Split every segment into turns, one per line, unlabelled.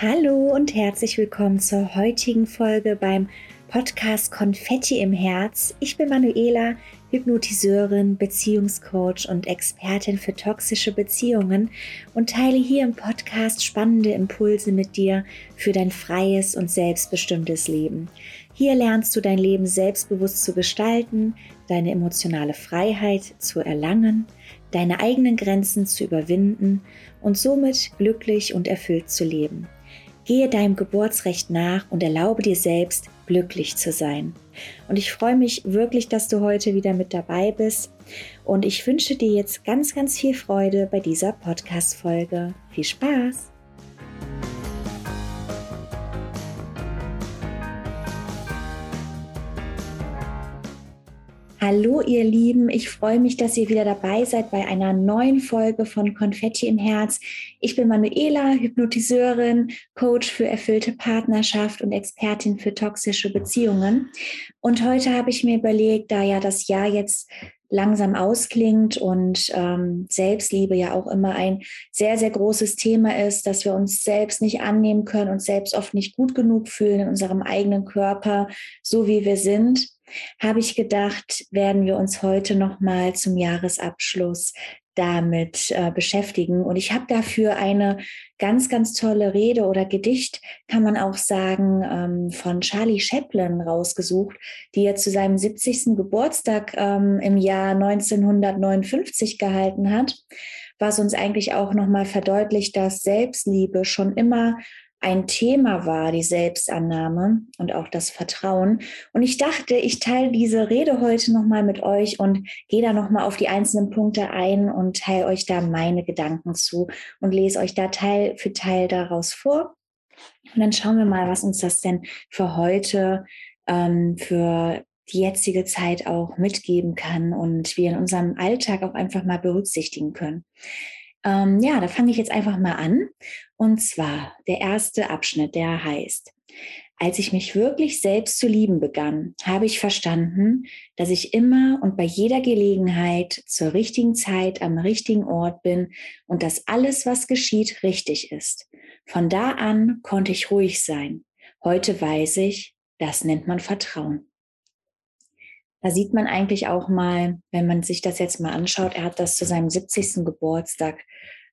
Hallo und herzlich willkommen zur heutigen Folge beim Podcast Konfetti im Herz. Ich bin Manuela, Hypnotiseurin, Beziehungscoach und Expertin für toxische Beziehungen und teile hier im Podcast spannende Impulse mit dir für dein freies und selbstbestimmtes Leben. Hier lernst du dein Leben selbstbewusst zu gestalten, deine emotionale Freiheit zu erlangen, deine eigenen Grenzen zu überwinden und somit glücklich und erfüllt zu leben. Gehe deinem Geburtsrecht nach und erlaube dir selbst, glücklich zu sein. Und ich freue mich wirklich, dass du heute wieder mit dabei bist. Und ich wünsche dir jetzt ganz, ganz viel Freude bei dieser Podcast-Folge. Viel Spaß! Hallo ihr Lieben, ich freue mich, dass ihr wieder dabei seid bei einer neuen Folge von Konfetti im Herz. Ich bin Manuela, Hypnotiseurin, Coach für erfüllte Partnerschaft und Expertin für toxische Beziehungen. Und heute habe ich mir überlegt, da ja das Jahr jetzt langsam ausklingt und ähm, Selbstliebe ja auch immer ein sehr, sehr großes Thema ist, dass wir uns selbst nicht annehmen können und selbst oft nicht gut genug fühlen in unserem eigenen Körper, so wie wir sind habe ich gedacht, werden wir uns heute noch mal zum Jahresabschluss damit äh, beschäftigen. Und ich habe dafür eine ganz, ganz tolle Rede oder Gedicht, kann man auch sagen, ähm, von Charlie Chaplin rausgesucht, die er zu seinem 70. Geburtstag ähm, im Jahr 1959 gehalten hat, was uns eigentlich auch nochmal verdeutlicht, dass Selbstliebe schon immer ein Thema war, die Selbstannahme und auch das Vertrauen. Und ich dachte, ich teile diese Rede heute nochmal mit euch und gehe da nochmal auf die einzelnen Punkte ein und teile euch da meine Gedanken zu und lese euch da Teil für Teil daraus vor. Und dann schauen wir mal, was uns das denn für heute, ähm, für die jetzige Zeit auch mitgeben kann und wir in unserem Alltag auch einfach mal berücksichtigen können. Ähm, ja, da fange ich jetzt einfach mal an. Und zwar der erste Abschnitt, der heißt, als ich mich wirklich selbst zu lieben begann, habe ich verstanden, dass ich immer und bei jeder Gelegenheit zur richtigen Zeit am richtigen Ort bin und dass alles, was geschieht, richtig ist. Von da an konnte ich ruhig sein. Heute weiß ich, das nennt man Vertrauen. Da sieht man eigentlich auch mal, wenn man sich das jetzt mal anschaut, er hat das zu seinem 70. Geburtstag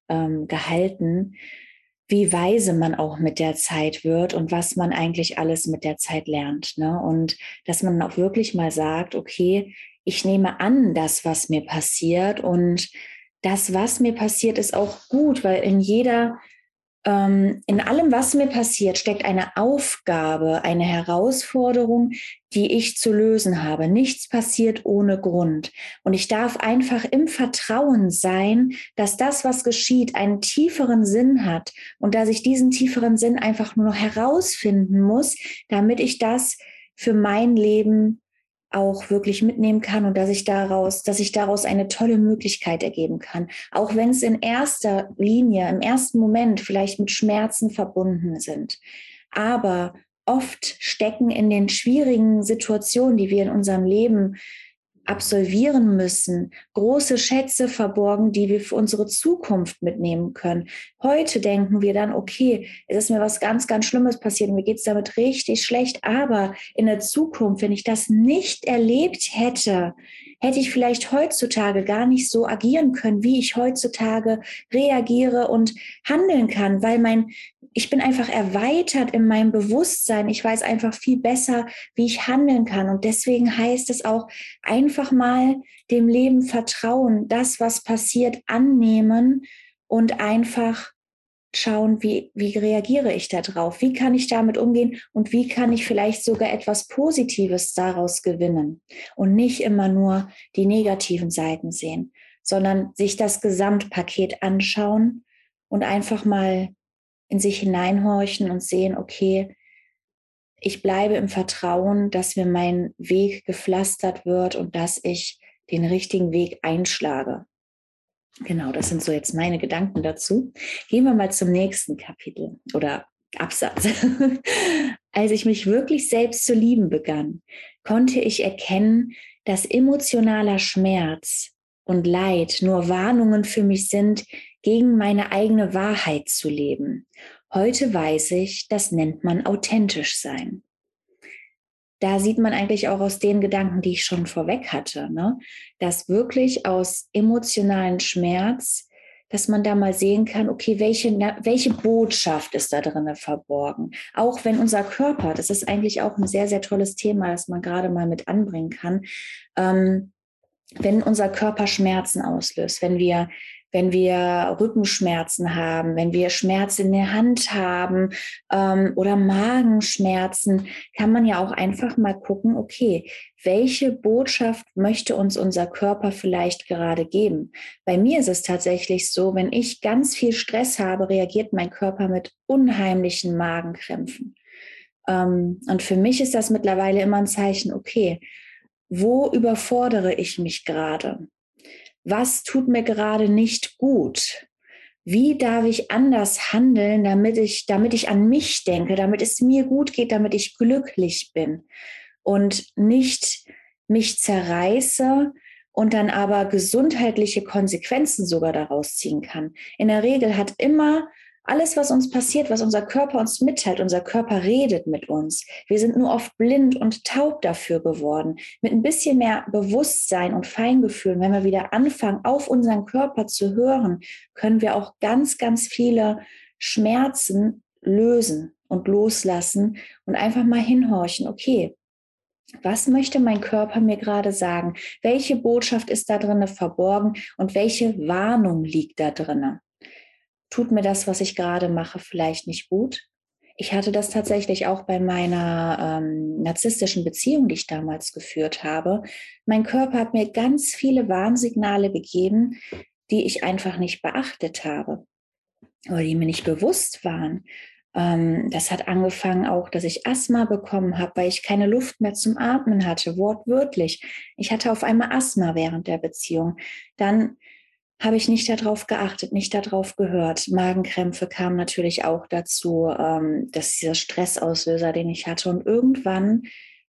ähm, gehalten, wie weise man auch mit der Zeit wird und was man eigentlich alles mit der Zeit lernt. Ne? Und dass man auch wirklich mal sagt, okay, ich nehme an, das, was mir passiert und das, was mir passiert, ist auch gut, weil in jeder ähm, in allem, was mir passiert, steckt eine Aufgabe, eine Herausforderung, die ich zu lösen habe. Nichts passiert ohne Grund. Und ich darf einfach im Vertrauen sein, dass das, was geschieht, einen tieferen Sinn hat und dass ich diesen tieferen Sinn einfach nur noch herausfinden muss, damit ich das für mein Leben auch wirklich mitnehmen kann und dass ich daraus, dass ich daraus eine tolle Möglichkeit ergeben kann. Auch wenn es in erster Linie, im ersten Moment vielleicht mit Schmerzen verbunden sind. Aber oft stecken in den schwierigen Situationen, die wir in unserem Leben absolvieren müssen, große Schätze verborgen, die wir für unsere Zukunft mitnehmen können. Heute denken wir dann, okay, es ist mir was ganz, ganz Schlimmes passiert und mir geht es damit richtig schlecht, aber in der Zukunft, wenn ich das nicht erlebt hätte, hätte ich vielleicht heutzutage gar nicht so agieren können, wie ich heutzutage reagiere und handeln kann, weil mein ich bin einfach erweitert in meinem Bewusstsein. Ich weiß einfach viel besser, wie ich handeln kann. Und deswegen heißt es auch einfach mal dem Leben vertrauen, das, was passiert, annehmen und einfach schauen, wie, wie reagiere ich darauf? Wie kann ich damit umgehen und wie kann ich vielleicht sogar etwas Positives daraus gewinnen und nicht immer nur die negativen Seiten sehen, sondern sich das Gesamtpaket anschauen und einfach mal in sich hineinhorchen und sehen, okay, ich bleibe im Vertrauen, dass mir mein Weg gepflastert wird und dass ich den richtigen Weg einschlage. Genau, das sind so jetzt meine Gedanken dazu. Gehen wir mal zum nächsten Kapitel oder Absatz. Als ich mich wirklich selbst zu lieben begann, konnte ich erkennen, dass emotionaler Schmerz und Leid nur Warnungen für mich sind, gegen meine eigene Wahrheit zu leben. Heute weiß ich, das nennt man authentisch sein. Da sieht man eigentlich auch aus den Gedanken, die ich schon vorweg hatte, ne? dass wirklich aus emotionalen Schmerz dass man da mal sehen kann, okay, welche, welche Botschaft ist da drin verborgen? Auch wenn unser Körper, das ist eigentlich auch ein sehr, sehr tolles Thema, das man gerade mal mit anbringen kann, ähm, wenn unser Körper Schmerzen auslöst, wenn wir wenn wir Rückenschmerzen haben, wenn wir Schmerzen in der Hand haben ähm, oder Magenschmerzen, kann man ja auch einfach mal gucken, okay, welche Botschaft möchte uns unser Körper vielleicht gerade geben? Bei mir ist es tatsächlich so, wenn ich ganz viel Stress habe, reagiert mein Körper mit unheimlichen Magenkrämpfen. Ähm, und für mich ist das mittlerweile immer ein Zeichen, okay, wo überfordere ich mich gerade? Was tut mir gerade nicht gut? Wie darf ich anders handeln, damit ich, damit ich an mich denke, damit es mir gut geht, damit ich glücklich bin und nicht mich zerreiße und dann aber gesundheitliche Konsequenzen sogar daraus ziehen kann. In der Regel hat immer alles, was uns passiert, was unser Körper uns mitteilt, unser Körper redet mit uns. Wir sind nur oft blind und taub dafür geworden. Mit ein bisschen mehr Bewusstsein und Feingefühl, wenn wir wieder anfangen, auf unseren Körper zu hören, können wir auch ganz, ganz viele Schmerzen lösen und loslassen und einfach mal hinhorchen. Okay, was möchte mein Körper mir gerade sagen? Welche Botschaft ist da drinne verborgen und welche Warnung liegt da drinne? Tut mir das, was ich gerade mache, vielleicht nicht gut. Ich hatte das tatsächlich auch bei meiner ähm, narzisstischen Beziehung, die ich damals geführt habe. Mein Körper hat mir ganz viele Warnsignale gegeben, die ich einfach nicht beachtet habe oder die mir nicht bewusst waren. Ähm, das hat angefangen auch, dass ich Asthma bekommen habe, weil ich keine Luft mehr zum Atmen hatte, wortwörtlich. Ich hatte auf einmal Asthma während der Beziehung. Dann habe ich nicht darauf geachtet, nicht darauf gehört. Magenkrämpfe kamen natürlich auch dazu, ähm, dass dieser Stressauslöser, den ich hatte. Und irgendwann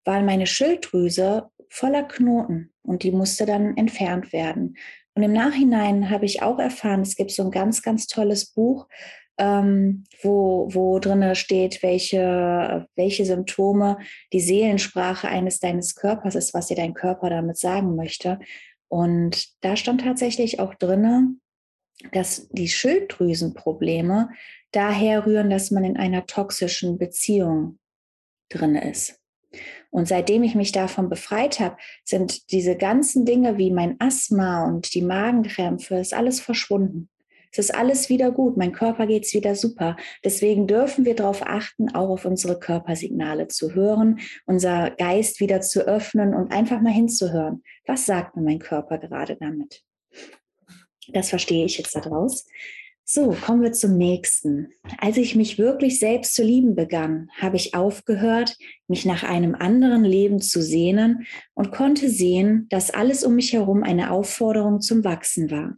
war meine Schilddrüse voller Knoten und die musste dann entfernt werden. Und im Nachhinein habe ich auch erfahren, es gibt so ein ganz, ganz tolles Buch, ähm, wo, wo drin steht, welche, welche Symptome die Seelensprache eines deines Körpers ist, was dir dein Körper damit sagen möchte. Und da stand tatsächlich auch drin, dass die Schilddrüsenprobleme daher rühren, dass man in einer toxischen Beziehung drin ist. Und seitdem ich mich davon befreit habe, sind diese ganzen Dinge wie mein Asthma und die Magenkrämpfe, ist alles verschwunden. Es ist alles wieder gut, mein Körper geht es wieder super. Deswegen dürfen wir darauf achten, auch auf unsere Körpersignale zu hören, unser Geist wieder zu öffnen und einfach mal hinzuhören. Was sagt mir mein Körper gerade damit? Das verstehe ich jetzt daraus. So, kommen wir zum nächsten. Als ich mich wirklich selbst zu lieben begann, habe ich aufgehört, mich nach einem anderen Leben zu sehnen und konnte sehen, dass alles um mich herum eine Aufforderung zum Wachsen war.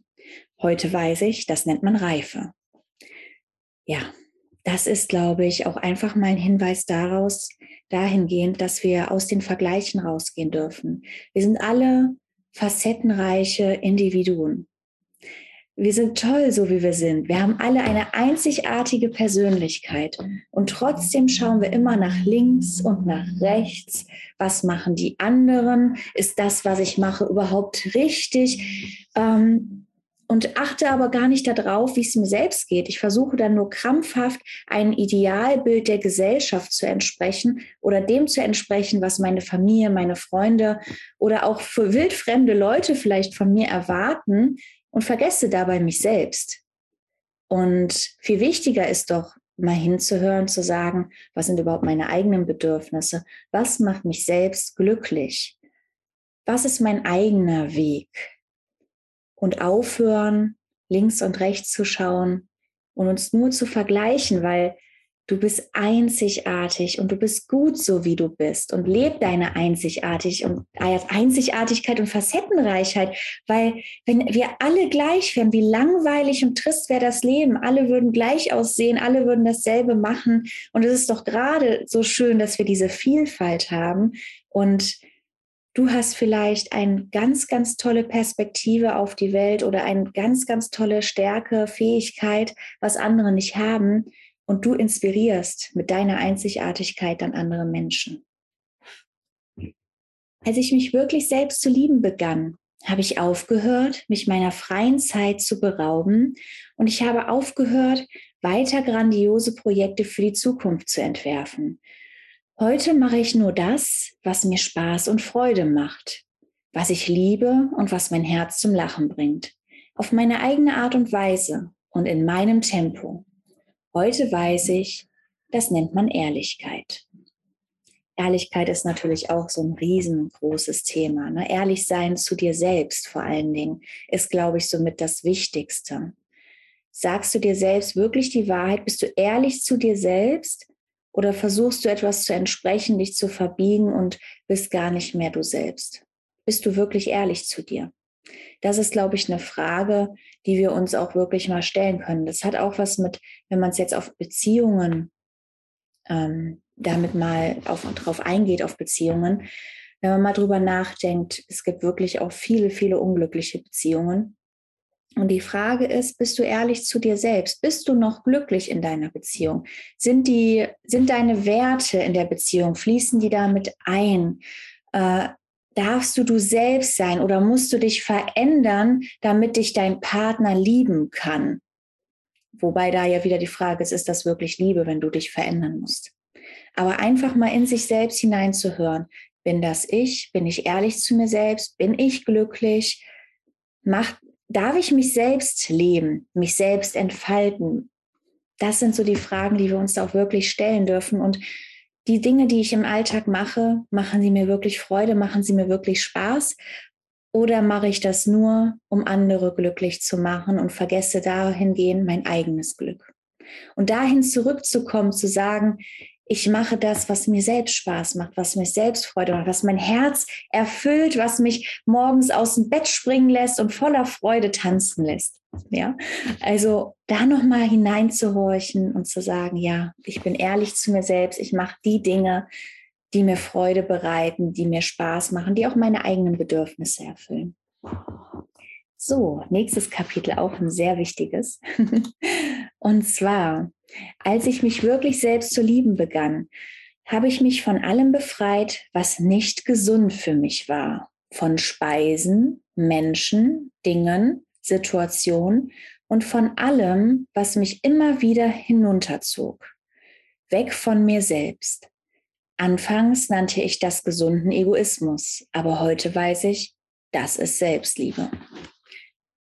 Heute weiß ich, das nennt man Reife. Ja, das ist, glaube ich, auch einfach mal ein Hinweis daraus, dahingehend, dass wir aus den Vergleichen rausgehen dürfen. Wir sind alle facettenreiche Individuen. Wir sind toll, so wie wir sind. Wir haben alle eine einzigartige Persönlichkeit. Und trotzdem schauen wir immer nach links und nach rechts. Was machen die anderen? Ist das, was ich mache, überhaupt richtig? Ähm, und achte aber gar nicht darauf, wie es mir selbst geht. Ich versuche dann nur krampfhaft ein Idealbild der Gesellschaft zu entsprechen oder dem zu entsprechen, was meine Familie, meine Freunde oder auch für wildfremde Leute vielleicht von mir erwarten und vergesse dabei mich selbst. Und viel wichtiger ist doch, mal hinzuhören, zu sagen, was sind überhaupt meine eigenen Bedürfnisse? Was macht mich selbst glücklich? Was ist mein eigener Weg? Und aufhören, links und rechts zu schauen und uns nur zu vergleichen, weil du bist einzigartig und du bist gut so, wie du bist und leb deine Einzigartig und, äh, Einzigartigkeit und Facettenreichheit, weil wenn wir alle gleich wären, wie langweilig und trist wäre das Leben. Alle würden gleich aussehen, alle würden dasselbe machen und es ist doch gerade so schön, dass wir diese Vielfalt haben und Du hast vielleicht eine ganz, ganz tolle Perspektive auf die Welt oder eine ganz, ganz tolle Stärke, Fähigkeit, was andere nicht haben. und du inspirierst mit deiner Einzigartigkeit dann andere Menschen. Als ich mich wirklich selbst zu lieben begann, habe ich aufgehört, mich meiner freien Zeit zu berauben und ich habe aufgehört, weiter grandiose Projekte für die Zukunft zu entwerfen. Heute mache ich nur das, was mir Spaß und Freude macht, was ich liebe und was mein Herz zum Lachen bringt, auf meine eigene Art und Weise und in meinem Tempo. Heute weiß ich, das nennt man Ehrlichkeit. Ehrlichkeit ist natürlich auch so ein riesengroßes Thema. Ne? Ehrlich sein zu dir selbst vor allen Dingen ist, glaube ich, somit das Wichtigste. Sagst du dir selbst wirklich die Wahrheit? Bist du ehrlich zu dir selbst? Oder versuchst du etwas zu entsprechen, dich zu verbiegen und bist gar nicht mehr du selbst? Bist du wirklich ehrlich zu dir? Das ist, glaube ich, eine Frage, die wir uns auch wirklich mal stellen können. Das hat auch was mit, wenn man es jetzt auf Beziehungen ähm, damit mal auf, drauf eingeht, auf Beziehungen, wenn man mal drüber nachdenkt, es gibt wirklich auch viele, viele unglückliche Beziehungen. Und die Frage ist, bist du ehrlich zu dir selbst? Bist du noch glücklich in deiner Beziehung? Sind, die, sind deine Werte in der Beziehung, fließen die damit ein? Äh, darfst du du selbst sein oder musst du dich verändern, damit dich dein Partner lieben kann? Wobei da ja wieder die Frage ist, ist das wirklich Liebe, wenn du dich verändern musst? Aber einfach mal in sich selbst hineinzuhören. Bin das ich? Bin ich ehrlich zu mir selbst? Bin ich glücklich? Macht, darf ich mich selbst leben, mich selbst entfalten? Das sind so die Fragen, die wir uns da auch wirklich stellen dürfen. Und die Dinge, die ich im Alltag mache, machen sie mir wirklich Freude, machen sie mir wirklich Spaß? Oder mache ich das nur, um andere glücklich zu machen und vergesse dahingehend mein eigenes Glück? Und dahin zurückzukommen, zu sagen, ich mache das, was mir selbst Spaß macht, was mir selbst Freude macht, was mein Herz erfüllt, was mich morgens aus dem Bett springen lässt und voller Freude tanzen lässt. Ja, also da nochmal hineinzuhorchen und zu sagen, ja, ich bin ehrlich zu mir selbst, ich mache die Dinge, die mir Freude bereiten, die mir Spaß machen, die auch meine eigenen Bedürfnisse erfüllen. So, nächstes Kapitel, auch ein sehr wichtiges. Und zwar, als ich mich wirklich selbst zu lieben begann, habe ich mich von allem befreit, was nicht gesund für mich war. Von Speisen, Menschen, Dingen, Situationen und von allem, was mich immer wieder hinunterzog. Weg von mir selbst. Anfangs nannte ich das gesunden Egoismus, aber heute weiß ich, das ist Selbstliebe.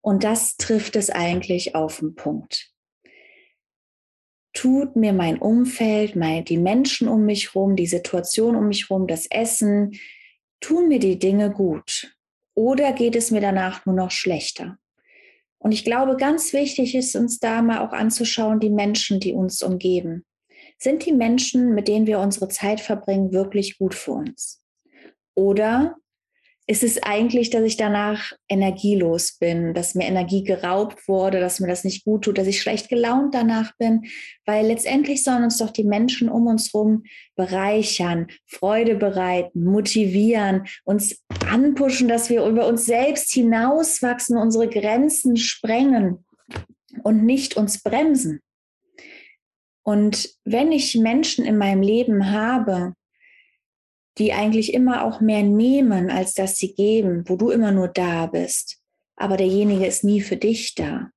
Und das trifft es eigentlich auf den Punkt. Tut mir mein Umfeld, mein, die Menschen um mich herum, die Situation um mich herum, das Essen, tun mir die Dinge gut? Oder geht es mir danach nur noch schlechter? Und ich glaube, ganz wichtig ist uns da mal auch anzuschauen, die Menschen, die uns umgeben. Sind die Menschen, mit denen wir unsere Zeit verbringen, wirklich gut für uns? Oder ist es eigentlich, dass ich danach energielos bin, dass mir Energie geraubt wurde, dass mir das nicht gut tut, dass ich schlecht gelaunt danach bin, weil letztendlich sollen uns doch die Menschen um uns herum bereichern, Freude bereiten, motivieren, uns anpushen, dass wir über uns selbst hinauswachsen, unsere Grenzen sprengen und nicht uns bremsen. Und wenn ich Menschen in meinem Leben habe, die eigentlich immer auch mehr nehmen, als dass sie geben, wo du immer nur da bist, aber derjenige ist nie für dich da,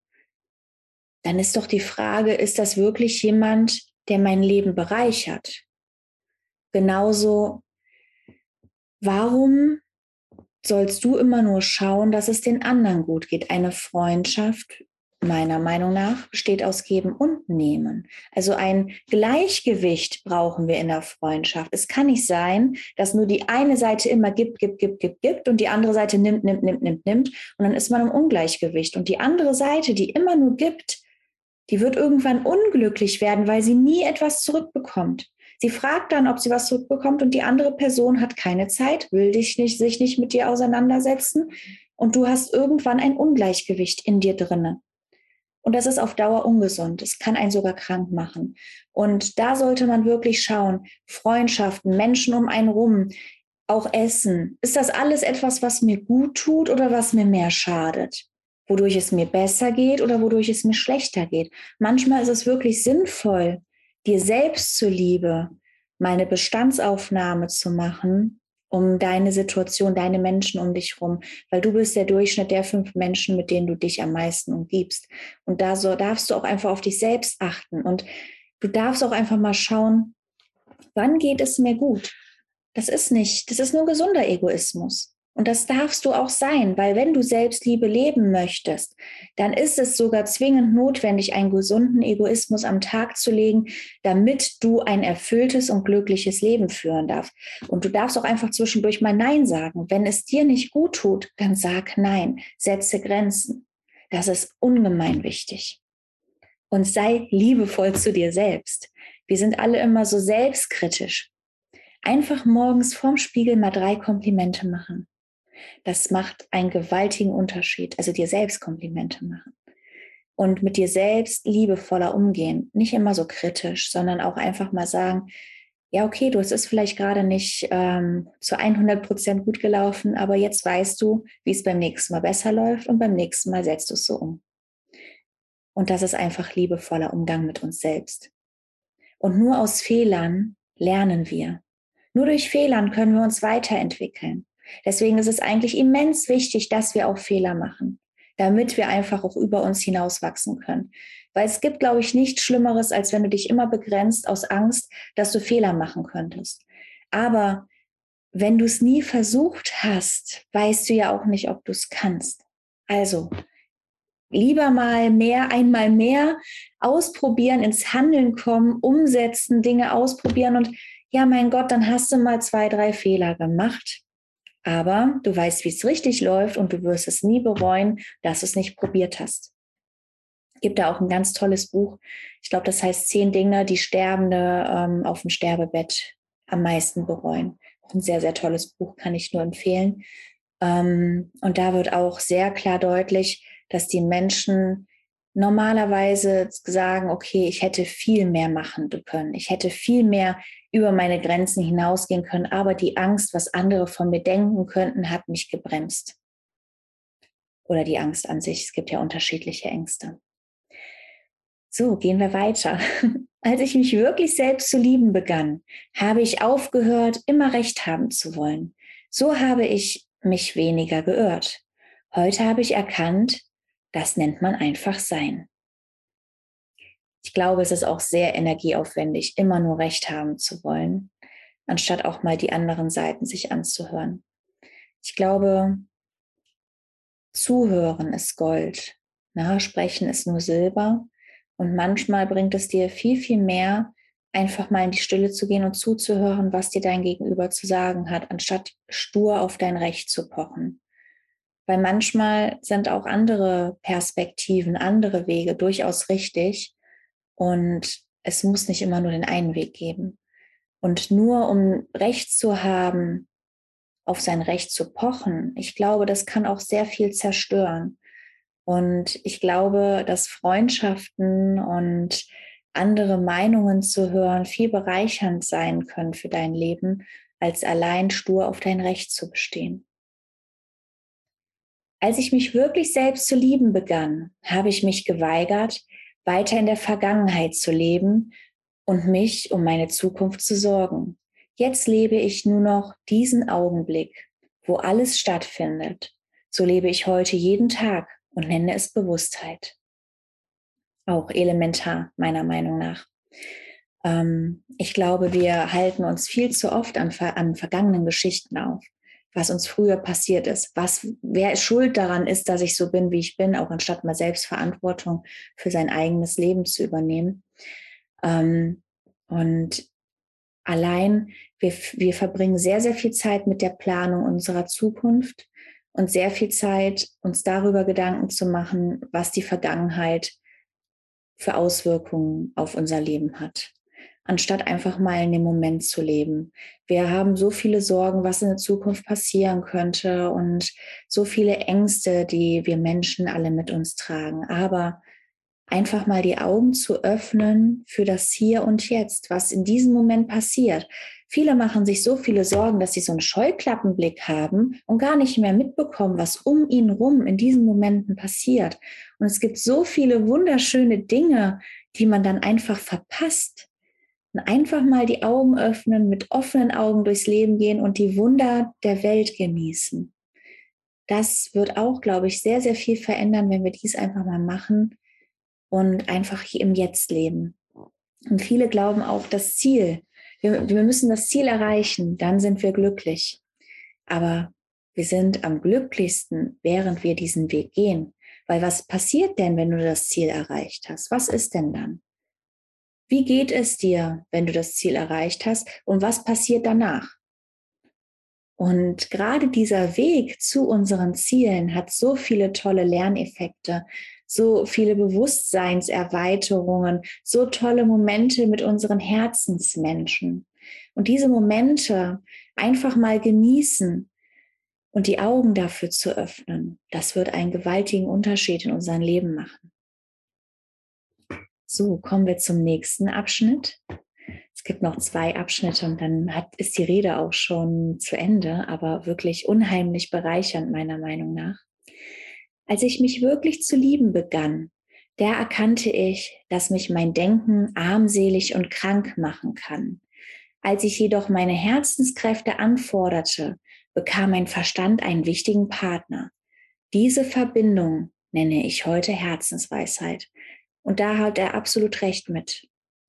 dann ist doch die Frage, ist das wirklich jemand, der mein Leben bereichert? Genauso, warum sollst du immer nur schauen, dass es den anderen gut geht? Eine Freundschaft meiner Meinung nach besteht aus Geben und Nehmen. Also ein Gleichgewicht brauchen wir in der Freundschaft. Es kann nicht sein, dass nur die eine Seite immer gibt, gibt, gibt, gibt, gibt und die andere Seite nimmt, nimmt, nimmt, nimmt, nimmt und dann ist man im Ungleichgewicht. Und die andere Seite, die immer nur gibt, die wird irgendwann unglücklich werden, weil sie nie etwas zurückbekommt. Sie fragt dann, ob sie was zurückbekommt und die andere Person hat keine Zeit, will dich nicht, sich nicht mit dir auseinandersetzen und du hast irgendwann ein Ungleichgewicht in dir drinne. Und das ist auf Dauer ungesund. Es kann einen sogar krank machen. Und da sollte man wirklich schauen, Freundschaften, Menschen um einen rum, auch Essen. Ist das alles etwas, was mir gut tut oder was mir mehr schadet? Wodurch es mir besser geht oder wodurch es mir schlechter geht? Manchmal ist es wirklich sinnvoll, dir selbst zuliebe mal eine Bestandsaufnahme zu machen, um deine Situation, deine Menschen um dich rum, weil du bist der Durchschnitt der fünf Menschen, mit denen du dich am meisten umgibst. Und da so darfst du auch einfach auf dich selbst achten und du darfst auch einfach mal schauen, wann geht es mir gut? Das ist nicht, das ist nur gesunder Egoismus. Und das darfst du auch sein, weil wenn du Selbstliebe leben möchtest, dann ist es sogar zwingend notwendig, einen gesunden Egoismus am Tag zu legen, damit du ein erfülltes und glückliches Leben führen darfst. Und du darfst auch einfach zwischendurch mal Nein sagen. Wenn es dir nicht gut tut, dann sag Nein, setze Grenzen. Das ist ungemein wichtig. Und sei liebevoll zu dir selbst. Wir sind alle immer so selbstkritisch. Einfach morgens vorm Spiegel mal drei Komplimente machen das macht einen gewaltigen Unterschied. Also dir selbst Komplimente machen und mit dir selbst liebevoller umgehen. Nicht immer so kritisch, sondern auch einfach mal sagen, ja, okay, du, es ist vielleicht gerade nicht ähm, zu 100 Prozent gut gelaufen, aber jetzt weißt du, wie es beim nächsten Mal besser läuft und beim nächsten Mal setzt du es so um. Und das ist einfach liebevoller Umgang mit uns selbst. Und nur aus Fehlern lernen wir. Nur durch Fehlern können wir uns weiterentwickeln. Deswegen ist es eigentlich immens wichtig, dass wir auch Fehler machen, damit wir einfach auch über uns hinaus wachsen können. Weil es gibt, glaube ich, nichts Schlimmeres, als wenn du dich immer begrenzt aus Angst, dass du Fehler machen könntest. Aber wenn du es nie versucht hast, weißt du ja auch nicht, ob du es kannst. Also lieber mal mehr, einmal mehr ausprobieren, ins Handeln kommen, umsetzen, Dinge ausprobieren und ja, mein Gott, dann hast du mal zwei, drei Fehler gemacht. Aber du weißt, wie es richtig läuft und du wirst es nie bereuen, dass du es nicht probiert hast. Gibt da auch ein ganz tolles Buch. Ich glaube, das heißt Zehn Dinge, die Sterbende ähm, auf dem Sterbebett am meisten bereuen. ein sehr, sehr tolles Buch, kann ich nur empfehlen. Ähm, und da wird auch sehr klar deutlich, dass die Menschen normalerweise sagen, okay, ich hätte viel mehr machen können. Ich hätte viel mehr über meine Grenzen hinausgehen können, aber die Angst, was andere von mir denken könnten, hat mich gebremst. Oder die Angst an sich. Es gibt ja unterschiedliche Ängste. So, gehen wir weiter. Als ich mich wirklich selbst zu lieben begann, habe ich aufgehört, immer recht haben zu wollen. So habe ich mich weniger geirrt. Heute habe ich erkannt, das nennt man einfach sein. Ich glaube, es ist auch sehr energieaufwendig, immer nur Recht haben zu wollen, anstatt auch mal die anderen Seiten sich anzuhören. Ich glaube, Zuhören ist Gold, na, Sprechen ist nur Silber. Und manchmal bringt es dir viel, viel mehr, einfach mal in die Stille zu gehen und zuzuhören, was dir dein Gegenüber zu sagen hat, anstatt stur auf dein Recht zu pochen. Weil manchmal sind auch andere Perspektiven, andere Wege durchaus richtig. Und es muss nicht immer nur den einen Weg geben. Und nur um Recht zu haben, auf sein Recht zu pochen, ich glaube, das kann auch sehr viel zerstören. Und ich glaube, dass Freundschaften und andere Meinungen zu hören viel bereichernd sein können für dein Leben, als allein stur auf dein Recht zu bestehen. Als ich mich wirklich selbst zu lieben begann, habe ich mich geweigert, weiter in der Vergangenheit zu leben und mich um meine Zukunft zu sorgen. Jetzt lebe ich nur noch diesen Augenblick, wo alles stattfindet. So lebe ich heute jeden Tag und nenne es Bewusstheit. Auch elementar, meiner Meinung nach. Ähm, ich glaube, wir halten uns viel zu oft an, an vergangenen Geschichten auf was uns früher passiert ist, was, wer schuld daran ist, dass ich so bin, wie ich bin, auch anstatt mal selbst Verantwortung für sein eigenes Leben zu übernehmen. Ähm, und allein, wir, wir verbringen sehr, sehr viel Zeit mit der Planung unserer Zukunft und sehr viel Zeit, uns darüber Gedanken zu machen, was die Vergangenheit für Auswirkungen auf unser Leben hat anstatt einfach mal in dem Moment zu leben. Wir haben so viele Sorgen, was in der Zukunft passieren könnte und so viele Ängste, die wir Menschen alle mit uns tragen. Aber einfach mal die Augen zu öffnen für das Hier und Jetzt, was in diesem Moment passiert. Viele machen sich so viele Sorgen, dass sie so einen Scheuklappenblick haben und gar nicht mehr mitbekommen, was um ihn rum in diesen Momenten passiert. Und es gibt so viele wunderschöne Dinge, die man dann einfach verpasst, Und einfach mal die Augen öffnen, mit offenen Augen durchs Leben gehen und die Wunder der Welt genießen. Das wird auch, glaube ich, sehr, sehr viel verändern, wenn wir dies einfach mal machen und einfach hier im Jetzt leben. Und viele glauben auch das Ziel. Wir, wir müssen das Ziel erreichen, dann sind wir glücklich. Aber wir sind am glücklichsten, während wir diesen Weg gehen. Weil was passiert denn, wenn du das Ziel erreicht hast? Was ist denn dann? Wie geht es dir, wenn du das Ziel erreicht hast? Und was passiert danach? Und gerade dieser Weg zu unseren Zielen hat so viele tolle Lerneffekte, so viele Bewusstseinserweiterungen, so tolle Momente mit unseren Herzensmenschen. Und diese Momente einfach mal genießen und die Augen dafür zu öffnen, das wird einen gewaltigen Unterschied in unserem Leben machen. So, kommen wir zum nächsten Abschnitt. Es gibt noch zwei Abschnitte und dann hat, ist die Rede auch schon zu Ende, aber wirklich unheimlich bereichernd meiner Meinung nach. Als ich mich wirklich zu lieben begann, da erkannte ich, dass mich mein Denken armselig und krank machen kann. Als ich jedoch meine Herzenskräfte anforderte, bekam mein Verstand einen wichtigen Partner. Diese Verbindung nenne ich heute Herzensweisheit. Und da hat er absolut recht mit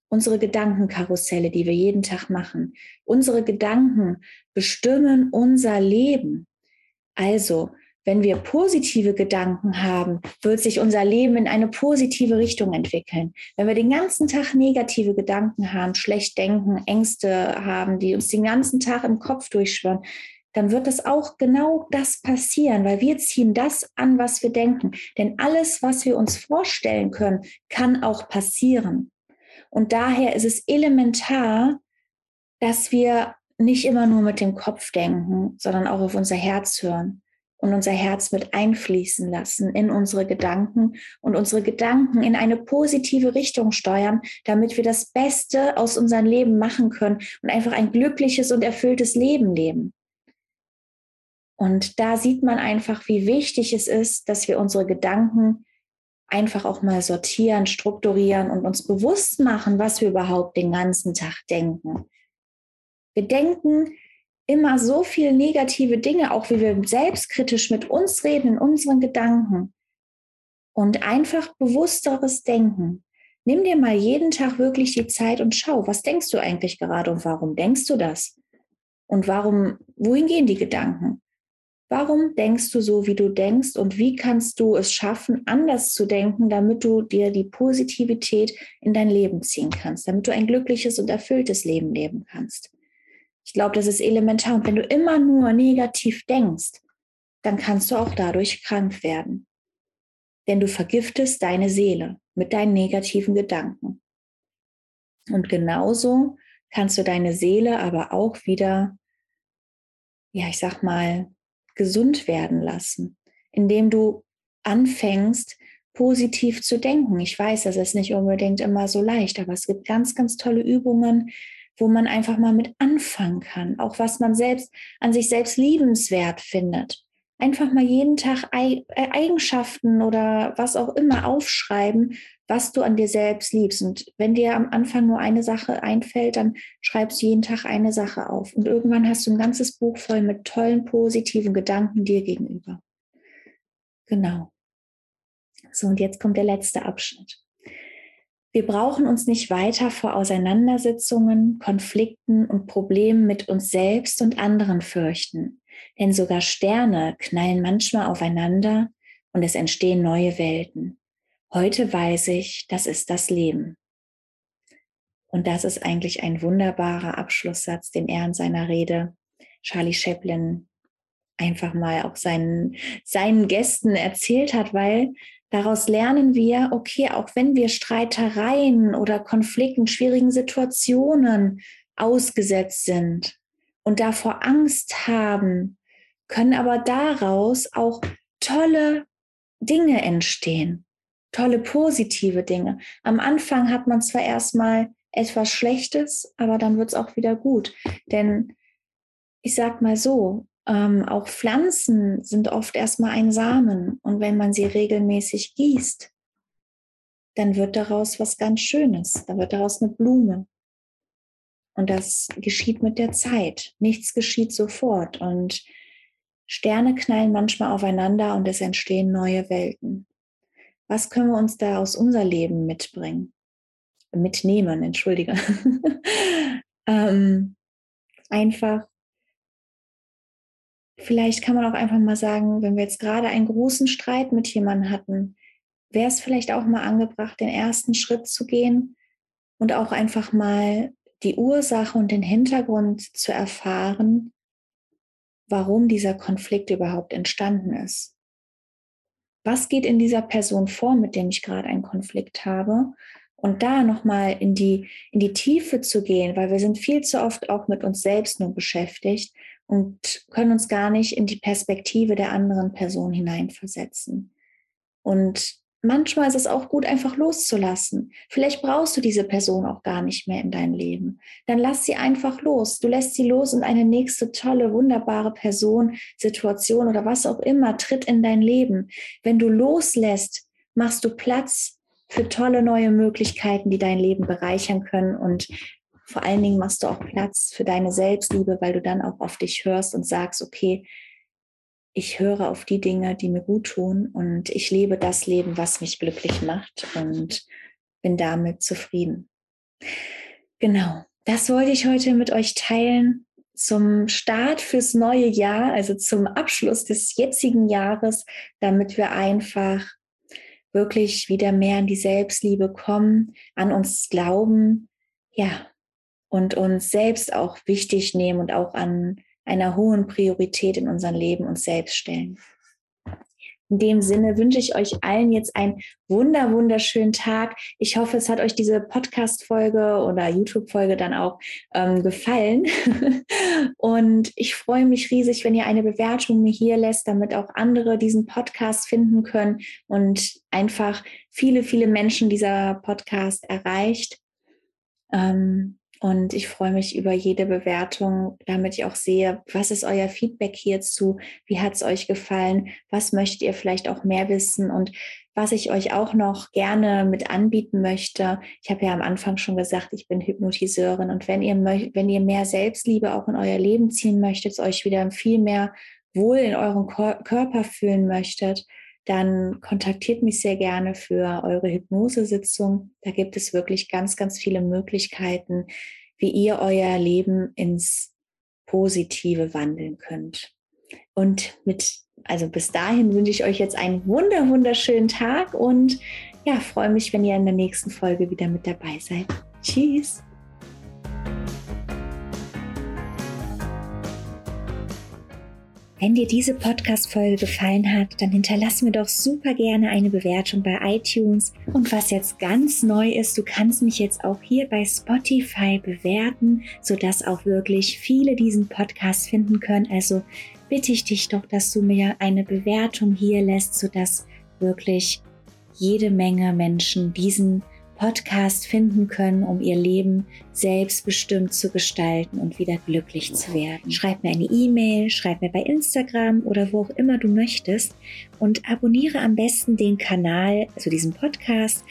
unsere Gedankenkarusselle, die wir jeden Tag machen. Unsere Gedanken bestimmen unser Leben. Also, wenn wir positive Gedanken haben, wird sich unser Leben in eine positive Richtung entwickeln. Wenn wir den ganzen Tag negative Gedanken haben, schlecht denken, Ängste haben, die uns den ganzen Tag im Kopf durchschwören, dann wird das auch genau das passieren, weil wir ziehen das an, was wir denken. Denn alles, was wir uns vorstellen können, kann auch passieren. Und daher ist es elementar, dass wir nicht immer nur mit dem Kopf denken, sondern auch auf unser Herz hören und unser Herz mit einfließen lassen in unsere Gedanken und unsere Gedanken in eine positive Richtung steuern, damit wir das Beste aus unserem Leben machen können und einfach ein glückliches und erfülltes Leben leben. Und da sieht man einfach, wie wichtig es ist, dass wir unsere Gedanken einfach auch mal sortieren, strukturieren und uns bewusst machen, was wir überhaupt den ganzen Tag denken. Wir denken immer so viel negative Dinge, auch wie wir selbstkritisch mit uns reden in unseren Gedanken. Und einfach bewussteres Denken. Nimm dir mal jeden Tag wirklich die Zeit und schau, was denkst du eigentlich gerade und warum denkst du das? Und warum, wohin gehen die Gedanken? Warum denkst du so, wie du denkst und wie kannst du es schaffen, anders zu denken, damit du dir die Positivität in dein Leben ziehen kannst, damit du ein glückliches und erfülltes Leben leben kannst? Ich glaube, das ist elementar. Und wenn du immer nur negativ denkst, dann kannst du auch dadurch krank werden. Denn du vergiftest deine Seele mit deinen negativen Gedanken. Und genauso kannst du deine Seele aber auch wieder, ja, ich sag mal, gesund werden lassen, indem du anfängst, positiv zu denken. Ich weiß, das ist nicht unbedingt immer so leicht, aber es gibt ganz, ganz tolle Übungen, wo man einfach mal mit anfangen kann, auch was man selbst an sich selbst liebenswert findet. Einfach mal jeden Tag äh, Eigenschaften oder was auch immer aufschreiben, was du an dir selbst liebst. Und wenn dir am Anfang nur eine Sache einfällt, dann schreibst du jeden Tag eine Sache auf. Und irgendwann hast du ein ganzes Buch voll mit tollen, positiven Gedanken dir gegenüber. Genau. So, und jetzt kommt der letzte Abschnitt. Wir brauchen uns nicht weiter vor Auseinandersetzungen, Konflikten und Problemen mit uns selbst und anderen fürchten. Denn sogar Sterne knallen manchmal aufeinander und es entstehen neue Welten. Heute weiß ich, das ist das Leben. Und das ist eigentlich ein wunderbarer Abschlusssatz, den er in seiner Rede Charlie Chaplin einfach mal auch seinen, seinen Gästen erzählt hat, weil daraus lernen wir, okay, auch wenn wir Streitereien oder Konflikten, schwierigen Situationen ausgesetzt sind und davor Angst haben, können aber daraus auch tolle Dinge entstehen tolle positive Dinge. Am Anfang hat man zwar erstmal etwas Schlechtes, aber dann wird es auch wieder gut. Denn ich sag mal so, ähm, auch Pflanzen sind oft erstmal ein Samen und wenn man sie regelmäßig gießt, dann wird daraus was ganz Schönes. Da wird daraus eine Blume. Und das geschieht mit der Zeit. Nichts geschieht sofort. Und Sterne knallen manchmal aufeinander und es entstehen neue Welten. Was können wir uns da aus unser Leben mitbringen? Mitnehmen, entschuldige. ähm, einfach, vielleicht kann man auch einfach mal sagen, wenn wir jetzt gerade einen großen Streit mit jemandem hatten, wäre es vielleicht auch mal angebracht, den ersten Schritt zu gehen und auch einfach mal die Ursache und den Hintergrund zu erfahren, warum dieser Konflikt überhaupt entstanden ist. Was geht in dieser Person vor, mit dem ich gerade einen Konflikt habe? Und da nochmal in die, in die Tiefe zu gehen, weil wir sind viel zu oft auch mit uns selbst nur beschäftigt und können uns gar nicht in die Perspektive der anderen Person hineinversetzen. Und manchmal ist es auch gut, einfach loszulassen. Vielleicht brauchst du diese Person auch gar nicht mehr in dein Leben. Dann lass sie einfach los. Du lässt sie los und eine nächste tolle, wunderbare Person, Situation oder was auch immer tritt in dein Leben. Wenn du loslässt, machst du Platz für tolle neue Möglichkeiten, die dein Leben bereichern können und vor allen Dingen machst du auch Platz für deine Selbstliebe, weil du dann auch auf dich hörst und sagst, okay, ich höre auf die Dinge, die mir gut tun und ich lebe das Leben, was mich glücklich macht und bin damit zufrieden. Genau, das wollte ich heute mit euch teilen zum Start fürs neue Jahr, also zum Abschluss des jetzigen Jahres, damit wir einfach wirklich wieder mehr in die Selbstliebe kommen, an uns glauben, ja, und uns selbst auch wichtig nehmen und auch an einer hohen Priorität in unserem Leben uns selbst stellen. In dem Sinne wünsche ich euch allen jetzt einen wunder, wunderschönen Tag. Ich hoffe, es hat euch diese Podcast-Folge oder YouTube-Folge dann auch ähm, gefallen. Und ich freue mich riesig, wenn ihr eine Bewertung mir hier lässt, damit auch andere diesen Podcast finden können und einfach viele, viele Menschen dieser Podcast erreicht. Ähm, und ich freue mich über jede Bewertung, damit ich auch sehe, was ist euer Feedback hierzu? Wie hat es euch gefallen? Was möchtet ihr vielleicht auch mehr wissen? Und was ich euch auch noch gerne mit anbieten möchte, ich habe ja am Anfang schon gesagt, ich bin Hypnotiseurin. Und wenn ihr, wenn ihr mehr Selbstliebe auch in euer Leben ziehen möchtet, euch wieder viel mehr wohl in eurem Körper fühlen möchtet, dann kontaktiert mich sehr gerne für eure Hypnosesitzung. Da gibt es wirklich ganz, ganz viele Möglichkeiten, wie ihr euer Leben ins Positive wandeln könnt. Und mit, also bis dahin wünsche ich euch jetzt einen wunder, wunderschönen Tag und ja, freue mich, wenn ihr in der nächsten Folge wieder mit dabei seid. Tschüss! Wenn dir diese Podcast-Folge gefallen hat, dann hinterlass mir doch super gerne eine Bewertung bei iTunes. Und was jetzt ganz neu ist, du kannst mich jetzt auch hier bei Spotify bewerten, sodass auch wirklich viele diesen Podcast finden können. Also bitte ich dich doch, dass du mir eine Bewertung hier lässt, sodass wirklich jede Menge Menschen diesen Podcast Podcast finden können, um ihr Leben selbstbestimmt zu gestalten und wieder glücklich zu werden. Schreib mir eine E-Mail, schreib mir bei Instagram oder wo auch immer du möchtest und abonniere am besten den Kanal, also diesen Podcast,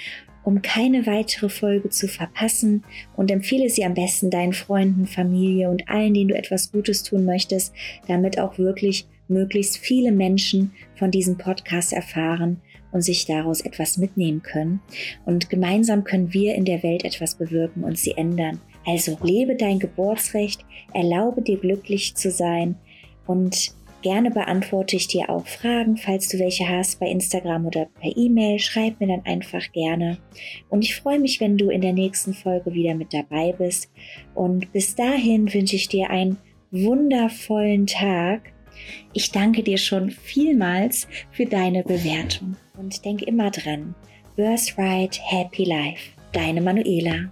um keine weitere Folge zu verpassen und empfehle sie am besten deinen Freunden, Familie und allen, denen du etwas Gutes tun möchtest, damit auch wirklich möglichst viele Menschen von diesem Podcast erfahren und sich daraus etwas mitnehmen können. Und gemeinsam können wir in der Welt etwas bewirken und sie ändern. Also lebe dein Geburtsrecht, erlaube dir glücklich zu sein und gerne beantworte ich dir auch Fragen, falls du welche hast bei Instagram oder per E-Mail. Schreib mir dann einfach gerne. Und ich freue mich, wenn du in der nächsten Folge wieder mit dabei bist. Und bis dahin wünsche ich dir einen wundervollen Tag ich danke dir schon vielmals für deine Bewertung und denk immer dran. Birthright Happy Life. Deine Manuela.